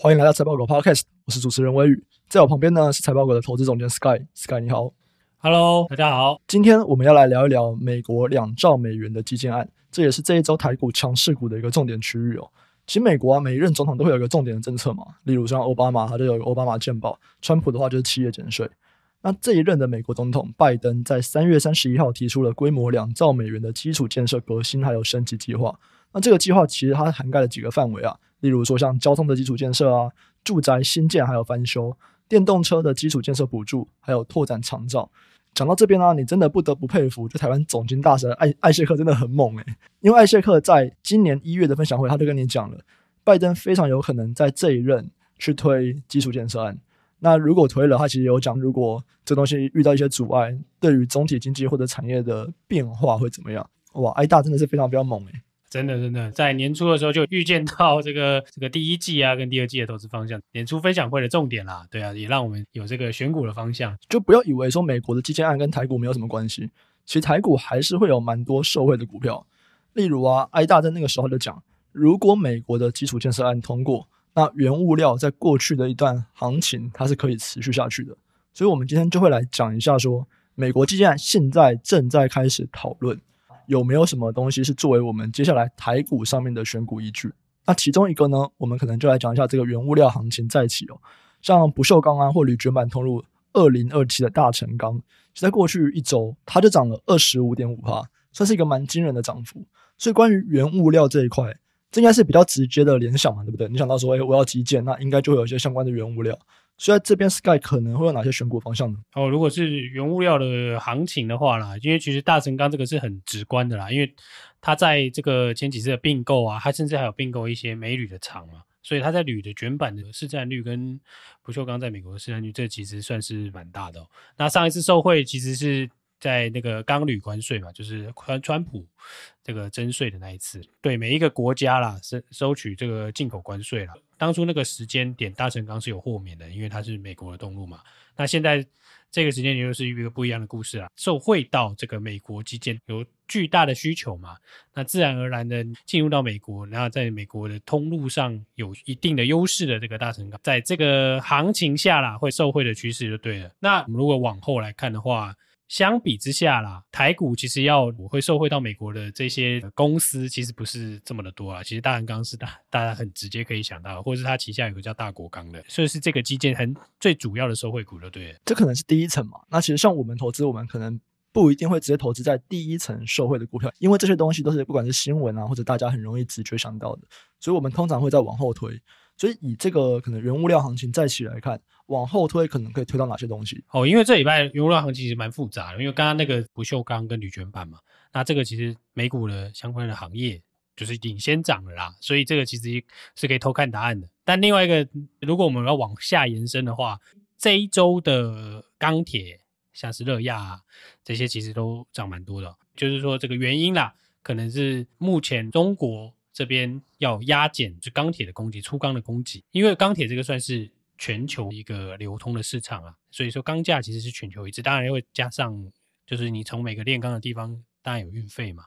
欢迎来到财报狗 Podcast，我是主持人威宇，在我旁边呢是财报狗的投资总监 Sky，Sky 你好，Hello，大家好。今天我们要来聊一聊美国两兆美元的基建案，这也是这一周台股强势股的一个重点区域哦。其实美国啊，每一任总统都会有一个重点的政策嘛，例如像奥巴马，他就有奥巴马健保；川普的话就是企业减税。那这一任的美国总统拜登在三月三十一号提出了规模两兆美元的基础建设革新还有升级计划。那这个计划其实它涵盖了几个范围啊。例如说，像交通的基础建设啊，住宅新建还有翻修，电动车的基础建设补助，还有拓展长照。讲到这边呢、啊，你真的不得不佩服，就台湾总经大神艾艾谢克真的很猛诶、因为艾谢克在今年一月的分享会，他就跟你讲了，拜登非常有可能在这一任去推基础建设案。那如果推了，他其实有讲，如果这东西遇到一些阻碍，对于总体经济或者产业的变化会怎么样？哇，艾大真的是非常非常猛诶、真的，真的，在年初的时候就预见到这个 这个第一季啊，跟第二季的投资方向，年初分享会的重点啦，对啊，也让我们有这个选股的方向。就不要以为说美国的基建案跟台股没有什么关系，其实台股还是会有蛮多受惠的股票。例如啊，艾大在那个时候就讲，如果美国的基础建设案通过，那原物料在过去的一段行情它是可以持续下去的。所以，我们今天就会来讲一下说，美国基建案现在正在开始讨论。有没有什么东西是作为我们接下来台股上面的选股依据？那其中一个呢，我们可能就来讲一下这个原物料行情再起哦。像不锈钢啊或铝卷板通路二零二七的大成钢，在过去一周它就涨了二十五点五趴，算是一个蛮惊人的涨幅。所以关于原物料这一块，这应该是比较直接的联想嘛，对不对？你想到说，哎，我要基建，那应该就会有一些相关的原物料。所以这边，Sky 可能会有哪些选股方向呢？哦，如果是原物料的行情的话啦，因为其实大成钢这个是很直观的啦，因为它在这个前几次的并购啊，它甚至还有并购一些美铝的厂嘛，所以它在铝的卷板的市占率跟不锈钢在美国的市占率，这其实算是蛮大的哦。那上一次受惠其实是。在那个钢铝关税嘛，就是川川普这个征税的那一次，对每一个国家啦收收取这个进口关税啦。当初那个时间点，大成钢是有豁免的，因为它是美国的通路嘛。那现在这个时间点又是一个不一样的故事啦，受惠到这个美国基建有巨大的需求嘛，那自然而然的进入到美国，然后在美国的通路上有一定的优势的这个大成钢，在这个行情下啦，会受惠的趋势就对了。那我们如果往后来看的话，相比之下啦，台股其实要我会受惠到美国的这些公司，其实不是这么的多啊。其实大成钢是大大家很直接可以想到，或者是它旗下有个叫大国钢的，所以是这个基建很最主要的受惠股，了对。这可能是第一层嘛。那其实像我们投资，我们可能不一定会直接投资在第一层受惠的股票，因为这些东西都是不管是新闻啊，或者大家很容易直觉想到的，所以我们通常会再往后推。所以以这个可能原物料行情再起来看，往后推可能可以推到哪些东西？哦，因为这礼拜原物料行情其实蛮复杂的，因为刚刚那个不锈钢跟铝卷板嘛，那这个其实美股的相关的行业就是领先涨了啦，所以这个其实是可以偷看答案的。但另外一个，如果我们要往下延伸的话，这一周的钢铁像是热亚，这些其实都涨蛮多的，就是说这个原因啦，可能是目前中国。这边要压减就钢铁的供给，粗钢的供给，因为钢铁这个算是全球一个流通的市场啊，所以说钢价其实是全球一致，当然又会加上就是你从每个炼钢的地方当然有运费嘛，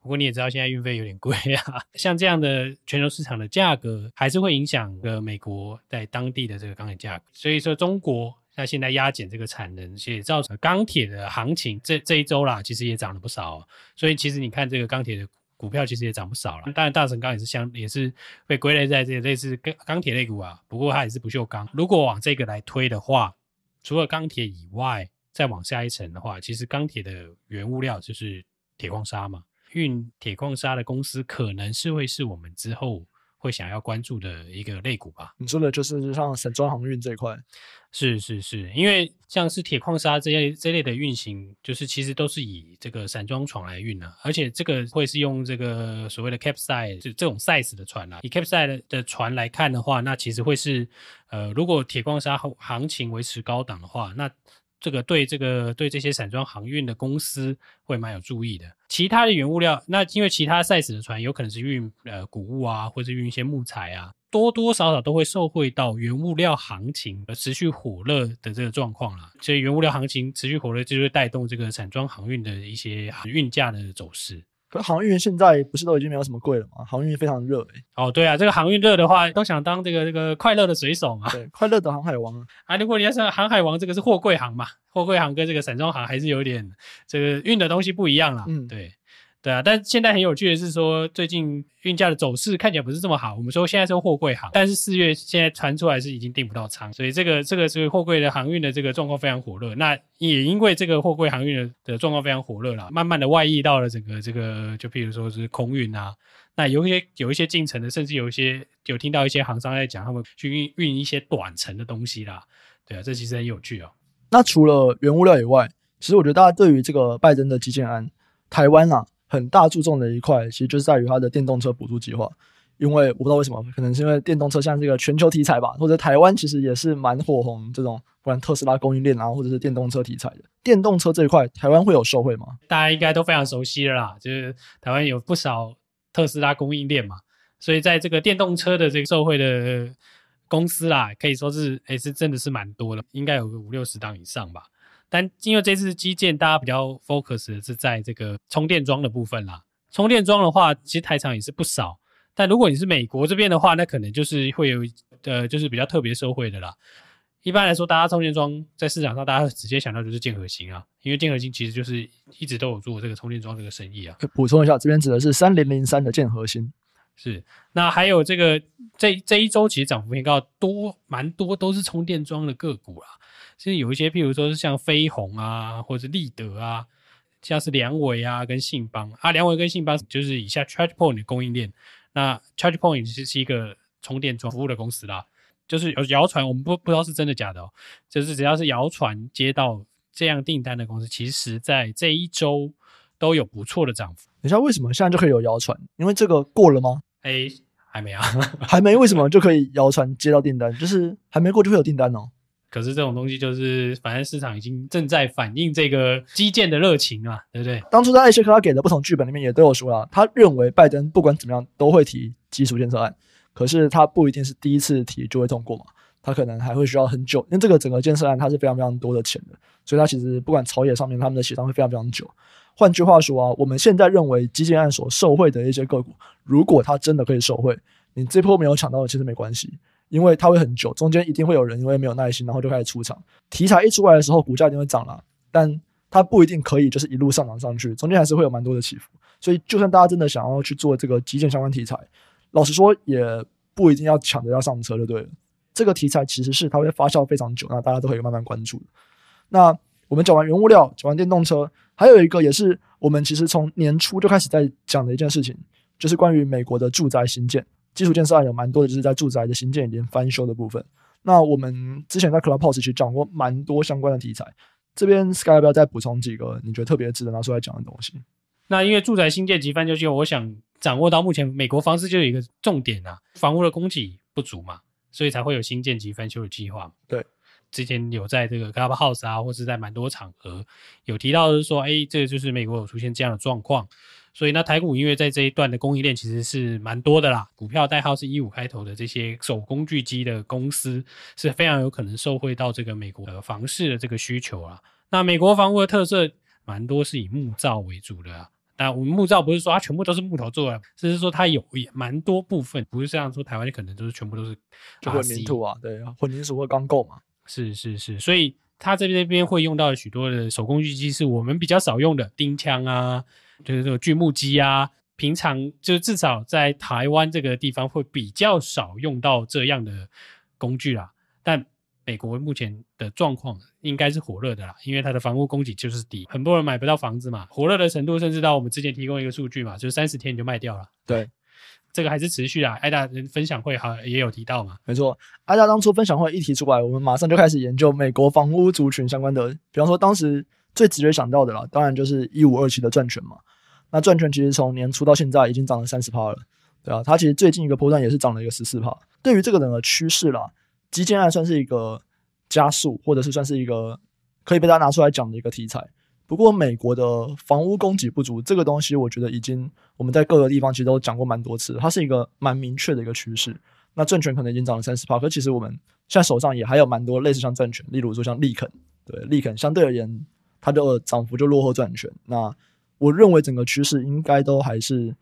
不过你也知道现在运费有点贵啊，像这样的全球市场的价格还是会影响呃美国在当地的这个钢铁价格，所以说中国它现在压减这个产能，也造成钢铁的行情这这一周啦，其实也涨了不少，所以其实你看这个钢铁的。股票其实也涨不少了，当然大成钢也是相也是被归类在这类似钢钢铁类股啊，不过它也是不锈钢。如果往这个来推的话，除了钢铁以外，再往下一层的话，其实钢铁的原物料就是铁矿砂嘛，运铁矿砂的公司可能是会是我们之后。会想要关注的一个类股吧？你说的就是像散装航运这一块，是是是，因为像是铁矿砂这些这类的运行，就是其实都是以这个散装船来运的，而且这个会是用这个所谓的 Capesize 就这种 size 的船啊。以 Capesize 的船来看的话，那其实会是呃，如果铁矿砂行情维持高档的话，那。这个对这个对这些散装航运的公司会蛮有注意的。其他的原物料，那因为其他 size 的船有可能是运呃谷物啊，或者运一些木材啊，多多少少都会受惠到原物料行情而持续火热的这个状况啦。所以原物料行情持续火热，就会带动这个散装航运的一些运价的走势。可航运现在不是都已经没有什么贵了吗？航运非常热诶、欸。哦，对啊，这个航运热的话，都想当这个这个快乐的水手嘛。对，快乐的航海王啊。啊，如果你要是航海王，这个是货柜航嘛，货柜航跟这个散装航还是有点这个运的东西不一样啦。嗯，对。对啊，但现在很有趣的是说，最近运价的走势看起来不是这么好。我们说现在是货柜行，但是四月现在传出来是已经订不到仓，所以这个这个是货柜的航运的这个状况非常火热。那也因为这个货柜航运的的状况非常火热了，慢慢的外溢到了整个这个，就譬如说是空运啊，那有一些有一些进程的，甚至有一些有听到一些航商在讲，他们去运运一些短程的东西啦。对啊，这其实很有趣哦。那除了原物料以外，其实我觉得大家对于这个拜登的基建案，台湾啊。很大注重的一块，其实就是在于它的电动车补助计划。因为我不知道为什么，可能是因为电动车像这个全球题材吧，或者台湾其实也是蛮火红这种，不然特斯拉供应链啊，或者是电动车题材的。电动车这一块，台湾会有受惠吗？大家应该都非常熟悉了啦，就是台湾有不少特斯拉供应链嘛，所以在这个电动车的这个受惠的公司啦，可以说是，诶，是真的是蛮多的，应该有个五六十档以上吧。但因为这次基建，大家比较 focus 的是在这个充电桩的部分啦。充电桩的话，其实台厂也是不少。但如果你是美国这边的话，那可能就是会有呃，就是比较特别受惠的啦。一般来说，大家充电桩在市场上，大家直接想到就是建核心啊，因为建核心其实就是一直都有做这个充电桩这个生意啊。补充一下，这边指的是三零零三的建核心。是，那还有这个这这一周其实涨幅偏高多，蛮多都是充电桩的个股啦。其实有一些，譬如说是像飞鸿啊，或者是立德啊，像是梁伟啊，跟信邦啊，梁伟跟信邦就是以下 ChargePoint 的供应链。那 ChargePoint 其实是一个充电桩服务的公司啦，就是有谣传，我们不不知道是真的假的哦，就是只要是谣传接到这样订单的公司，其实在这一周都有不错的涨幅。你知道为什么现在就可以有谣传？因为这个过了吗？哎，还没啊，还没，为什么就可以谣传接到订单？就是还没过就会有订单哦。可是这种东西就是，反正市场已经正在反映这个基建的热情啊，对不对？当初在艾希克他给的不同剧本里面也都有说了，他认为拜登不管怎么样都会提基础建设案，可是他不一定是第一次提就会通过嘛，他可能还会需要很久，因为这个整个建设案它是非常非常多的钱的，所以他其实不管朝野上面他们的协商会非常非常久。换句话说啊，我们现在认为基建案所受惠的一些个股，如果它真的可以受惠，你这波没有抢到的其实没关系。因为它会很久，中间一定会有人因为没有耐心，然后就开始出场。题材一出来的时候，股价一定会涨啦，但它不一定可以就是一路上涨上去，中间还是会有蛮多的起伏。所以，就算大家真的想要去做这个基建相关题材，老实说，也不一定要抢着要上车就对了。这个题材其实是它会发酵非常久，那大家都可以慢慢关注。那我们讲完原物料，讲完电动车，还有一个也是我们其实从年初就开始在讲的一件事情，就是关于美国的住宅新建。基础建设案有蛮多的，就是在住宅的新建以及翻修的部分。那我们之前在 Clubhouse 其实讲过蛮多相关的题材。这边 Sky 要不要再补充几个你觉得特别值得拿出来讲的东西？那因为住宅新建及翻修计划，我想掌握到目前美国房市就有一个重点啊，房屋的供给不足嘛，所以才会有新建及翻修的计划。对，之前有在这个 Clubhouse 啊，或是在蛮多场合有提到，是说，哎，这个就是美国有出现这样的状况。所以那台股因为在这一段的供应链其实是蛮多的啦，股票代号是一五开头的这些手工具机的公司是非常有可能受惠到这个美国的房市的这个需求啊。那美国房屋的特色蛮多是以木造为主的啊，那我们木造不是说它全部都是木头做的，只是说它有也蛮多部分，不是像说台湾可能都是全部都是就混凝土啊，对啊，混凝土或钢构嘛。是是是，所以它这边这边会用到许多的手工具机，是我们比较少用的钉枪啊。就是这个锯木机啊，平常就至少在台湾这个地方会比较少用到这样的工具啦。但美国目前的状况应该是火热的啦，因为它的房屋供给就是低，很多人买不到房子嘛。火热的程度甚至到我们之前提供一个数据嘛，就是三十天你就卖掉了。对，这个还是持续啊。艾达人分享会好也有提到嘛，没错。艾达当初分享会一提出来，我们马上就开始研究美国房屋族群相关的，比方说当时。最直接想到的啦，当然就是一五二七的赚权嘛。那赚权其实从年初到现在已经涨了三十趴了，对啊，它其实最近一个波段也是涨了一个十四趴。对于这个整个趋势啦，基建案算是一个加速，或者是算是一个可以被大家拿出来讲的一个题材。不过，美国的房屋供给不足这个东西，我觉得已经我们在各个地方其实都讲过蛮多次，它是一个蛮明确的一个趋势。那赚权可能已经涨了三十趴，可其实我们现在手上也还有蛮多类似像赚权，例如说像利肯，对，利肯相对而言。它的涨幅就落后赚权。那我认为整个趋势应该都还是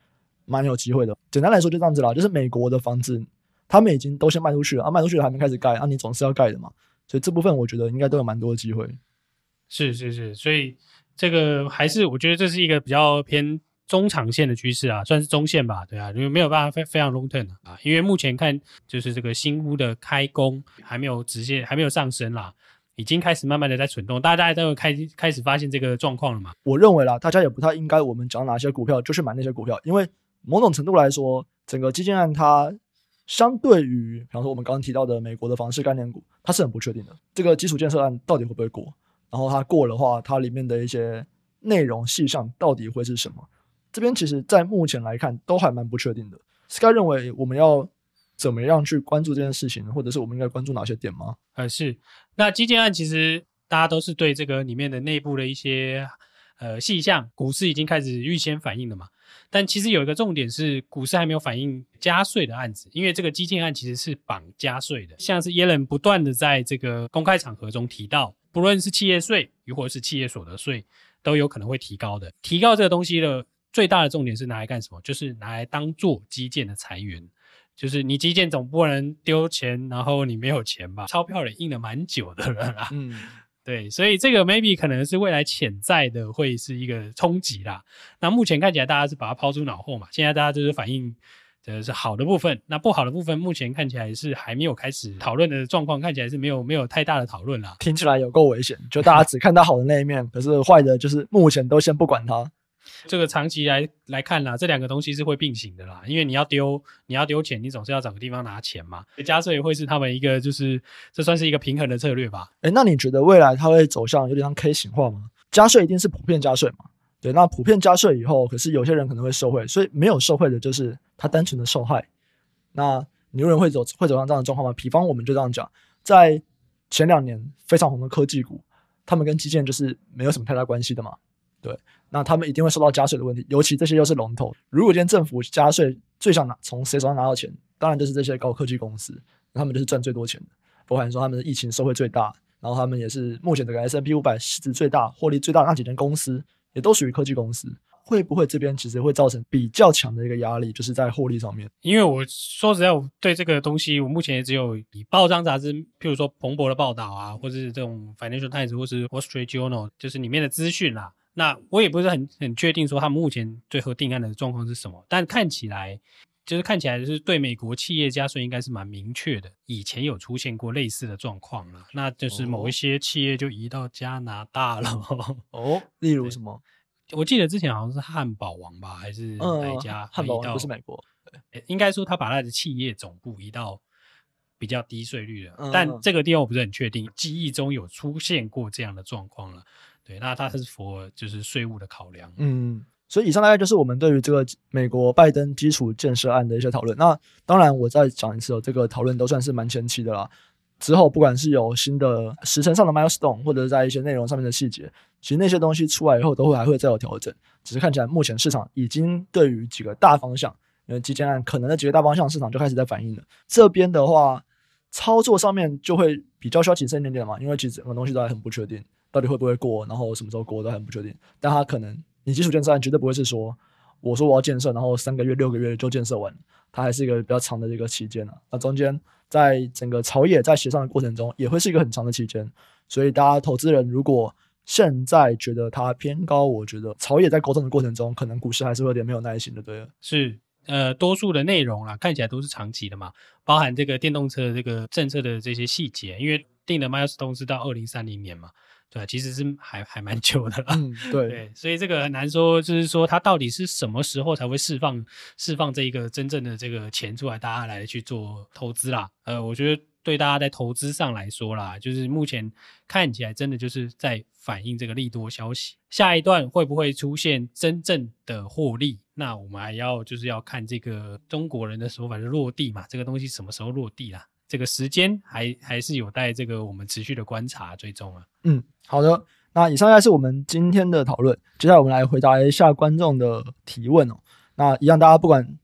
蛮有机会的。简单来说就这样子啦，就是美国的房子他们已经都先卖出去了，啊，卖出去了还没开始盖，啊，你总是要盖的嘛，所以这部分我觉得应该都有蛮多的机会。是是是，所以这个还是我觉得这是一个比较偏中长线的趋势啊，算是中线吧，对啊，因为没有办法非非常 long term 啊，因为目前看就是这个新屋的开工还没有直接还没有上升啦。已经开始慢慢的在蠢动，大家大家都开开始发现这个状况了嘛？我认为啦，大家也不太应该我们讲哪些股票就去买那些股票，因为某种程度来说，整个基建案它相对于，比方说我们刚刚提到的美国的房市概念股，它是很不确定的。这个基础建设案到底会不会过？然后它过的话，它里面的一些内容细项到底会是什么？这边其实，在目前来看都还蛮不确定的。Sky 认为我们要。怎么样去关注这件事情，或者是我们应该关注哪些点吗？呃，是。那基建案其实大家都是对这个里面的内部的一些呃细项，股市已经开始预先反应了嘛。但其实有一个重点是，股市还没有反应加税的案子，因为这个基建案其实是绑加税的。像是耶伦不断的在这个公开场合中提到，不论是企业税，又或是企业所得税，都有可能会提高的。提高这个东西的最大的重点是拿来干什么？就是拿来当做基建的财源。就是你基建总不能丢钱，然后你没有钱吧？钞票也印了蛮久的了啦。嗯，对，所以这个 maybe 可能是未来潜在的会是一个冲击啦。那目前看起来大家是把它抛诸脑后嘛，现在大家就是反映的是好的部分，那不好的部分目前看起来是还没有开始讨论的状况，看起来是没有没有太大的讨论啦。听起来有够危险，就大家只看到好的那一面，可是坏的就是目前都先不管它。这个长期来来看啦，这两个东西是会并行的啦，因为你要丢你要丢钱，你总是要找个地方拿钱嘛。加税会是他们一个，就是这算是一个平衡的策略吧。诶，那你觉得未来它会走向有点像 K 型化吗？加税一定是普遍加税嘛？对，那普遍加税以后，可是有些人可能会受贿，所以没有受贿的就是他单纯的受害。那你有人会走会走向这样的状况吗？比方我们就这样讲，在前两年非常红的科技股，他们跟基建就是没有什么太大关系的嘛。对，那他们一定会受到加税的问题，尤其这些又是龙头。如果今天政府加税，最想拿从谁手上拿到钱？当然就是这些高科技公司，他们就是赚最多钱的。包含说他们的疫情受惠最大，然后他们也是目前这个 S&P 500市值最大、获利最大的那几间公司，也都属于科技公司。会不会这边其实会造成比较强的一个压力，就是在获利上面？因为我说实在，我对这个东西，我目前也只有以报章杂志，譬如说彭博的报道啊，或者是这种 Financial Times 或是 Wall Street Journal，就是里面的资讯啦。那我也不是很很确定说他目前最后定案的状况是什么，但看起来就是看起来就是对美国企业加税应该是蛮明确的。以前有出现过类似的状况了，那就是某一些企业就移到加拿大了。哦，例如什么？我记得之前好像是汉堡王吧，还是哪一家？汉堡王不是美国，对，应该说他把他的企业总部移到比较低税率的，但这个地方我不是很确定。记忆中有出现过这样的状况了。对，那它是符合就是税务的考量。嗯，所以以上大概就是我们对于这个美国拜登基础建设案的一些讨论。那当然，我再讲一次哦，这个讨论都算是蛮前期的啦。之后不管是有新的时程上的 milestone，或者是在一些内容上面的细节，其实那些东西出来以后都会还会再有调整。只是看起来目前市场已经对于几个大方向，因为基建案可能的几个大方向市场就开始在反应了。这边的话，操作上面就会比较需要谨慎一点点嘛，因为其实整个东西都还很不确定。到底会不会过？然后什么时候过都还不确定。但他可能，你基础建设案绝对不会是说，我说我要建设，然后三个月、六个月就建设完。它还是一个比较长的一个期间啊。那中间在整个朝野在协商的过程中，也会是一个很长的期间。所以大家投资人如果现在觉得它偏高，我觉得朝野在沟通的过程中，可能股市还是会有点没有耐心的。对，是呃，多数的内容啦，看起来都是长期的嘛，包含这个电动车这个政策的这些细节，因为定的 milestone 是到二零三零年嘛。对，其实是还还蛮久的了。嗯，对，对，所以这个很难说，就是说它到底是什么时候才会释放释放这一个真正的这个钱出来，大家来去做投资啦。呃，我觉得对大家在投资上来说啦，就是目前看起来真的就是在反映这个利多消息。下一段会不会出现真正的获利？那我们还要就是要看这个中国人的手法是落地嘛，这个东西什么时候落地啦？这个时间还还是有待这个我们持续的观察追踪啊。嗯，好的，那以上呢是我们今天的讨论。接下来我们来回答一下观众的提问哦。那一样，大家不管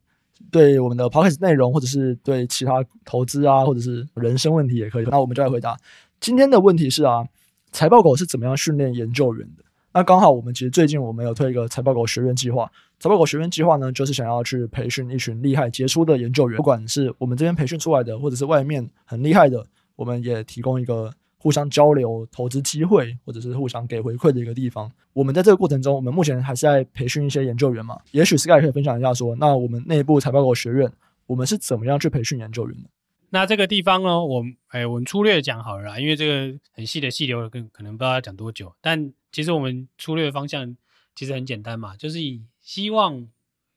对我们的 podcast 内容，或者是对其他投资啊，或者是人生问题也可以。那我们就来回答今天的问题是啊，财报狗是怎么样训练研究员的？那刚好我们其实最近我们有推一个财报狗学院计划，财报狗学院计划呢，就是想要去培训一群厉害杰出的研究员，不管是我们这边培训出来的，或者是外面很厉害的，我们也提供一个互相交流投资机会，或者是互相给回馈的一个地方。我们在这个过程中，我们目前还是在培训一些研究员嘛，也许 Sky 可以分享一下说，那我们内部财报狗学院，我们是怎么样去培训研究员的？那这个地方呢，我哎，我们粗略讲好了啦，因为这个很细的细流，跟可能不知道要讲多久。但其实我们粗略的方向其实很简单嘛，就是以希望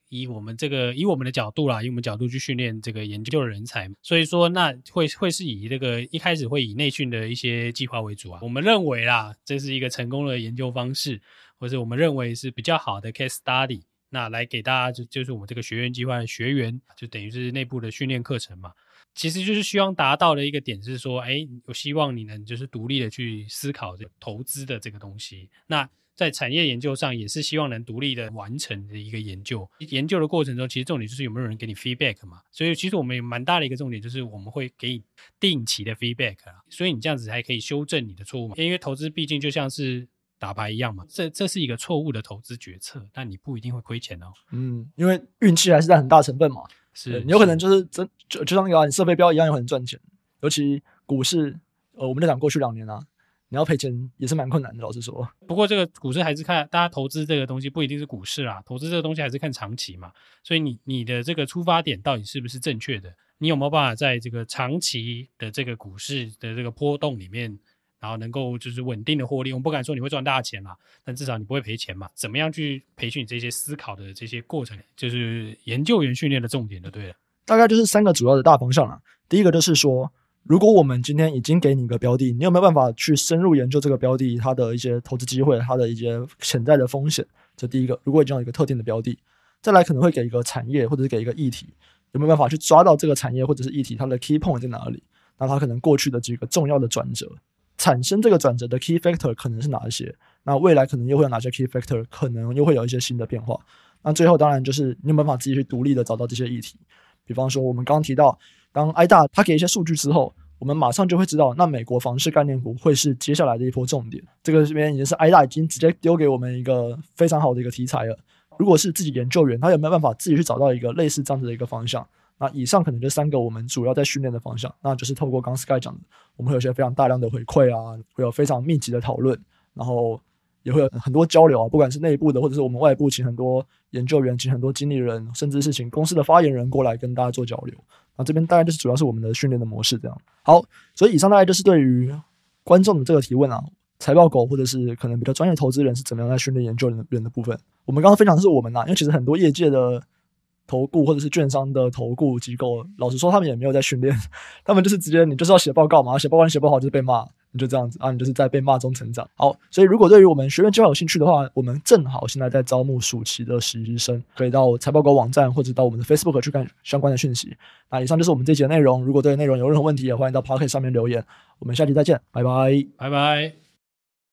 以我们这个以我们的角度啦，以我们角度去训练这个研究的人才。所以说，那会会是以这个一开始会以内训的一些计划为主啊。我们认为啦，这是一个成功的研究方式，或者我们认为是比较好的 case study。那来给大家就就是我们这个学员计划的学员，就等于是内部的训练课程嘛。其实就是希望达到的一个点是说，哎，我希望你能就是独立的去思考这投资的这个东西。那在产业研究上也是希望能独立的完成的一个研究。研究的过程中，其实重点就是有没有人给你 feedback 嘛。所以其实我们有蛮大的一个重点就是我们会给你定期的 feedback 啊。所以你这样子还可以修正你的错误嘛。因为投资毕竟就像是打牌一样嘛，这这是一个错误的投资决策，但你不一定会亏钱哦。嗯，因为运气还是在很大成分嘛。是，你有可能就是真就就像那个、啊、你设备标一样，有可能赚钱。尤其股市，呃，我们在讲过去两年啊，你要赔钱也是蛮困难的。老实说，不过这个股市还是看大家投资这个东西，不一定是股市啊，投资这个东西还是看长期嘛。所以你你的这个出发点到底是不是正确的？你有没有办法在这个长期的这个股市的这个波动里面？然后能够就是稳定的获利，我不敢说你会赚大钱啦，但至少你不会赔钱嘛。怎么样去培训你这些思考的这些过程，就是研究员训练的重点的，对了。大概就是三个主要的大方向了。第一个就是说，如果我们今天已经给你一个标的，你有没有办法去深入研究这个标的它的一些投资机会，它的一些潜在的风险？这第一个。如果已经有一个特定的标的，再来可能会给一个产业或者是给一个议题，有没有办法去抓到这个产业或者是议题它的 key point 在哪里？那它可能过去的几个重要的转折。产生这个转折的 key factor 可能是哪一些？那未来可能又会有哪些 key factor？可能又会有一些新的变化。那最后当然就是你有没有办法自己去独立的找到这些议题？比方说我们刚刚提到，当 I 大他给一些数据之后，我们马上就会知道，那美国房市概念股会是接下来的一波重点。这个这边已经是 I 大已经直接丢给我们一个非常好的一个题材了。如果是自己研究员，他有没有办法自己去找到一个类似这样子的一个方向？那以上可能就三个我们主要在训练的方向，那就是透过刚 Sky 讲的，我们会有一些非常大量的回馈啊，会有非常密集的讨论，然后也会有很多交流啊，不管是内部的或者是我们外部请很多研究员，请很多经理人，甚至是请公司的发言人过来跟大家做交流。那这边大概就是主要是我们的训练的模式这样。好，所以以上大概就是对于观众的这个提问啊，财报狗或者是可能比较专业投资人是怎么样在训练研究人员的部分。我们刚刚分享的是我们、啊，因为其实很多业界的。投顾或者是券商的投顾机构，老实说，他们也没有在训练，他们就是直接你就是要写报告嘛，写报告你写不好就是被骂，你就这样子啊，你就是在被骂中成长。好，所以如果对于我们学院计划有兴趣的话，我们正好现在在招募暑期的实习生，可以到财报狗网站或者到我们的 Facebook 去看相关的讯息。那以上就是我们这集的内容，如果对内容有任何问题，也欢迎到 Pocket 上面留言。我们下期再见，拜拜，拜拜。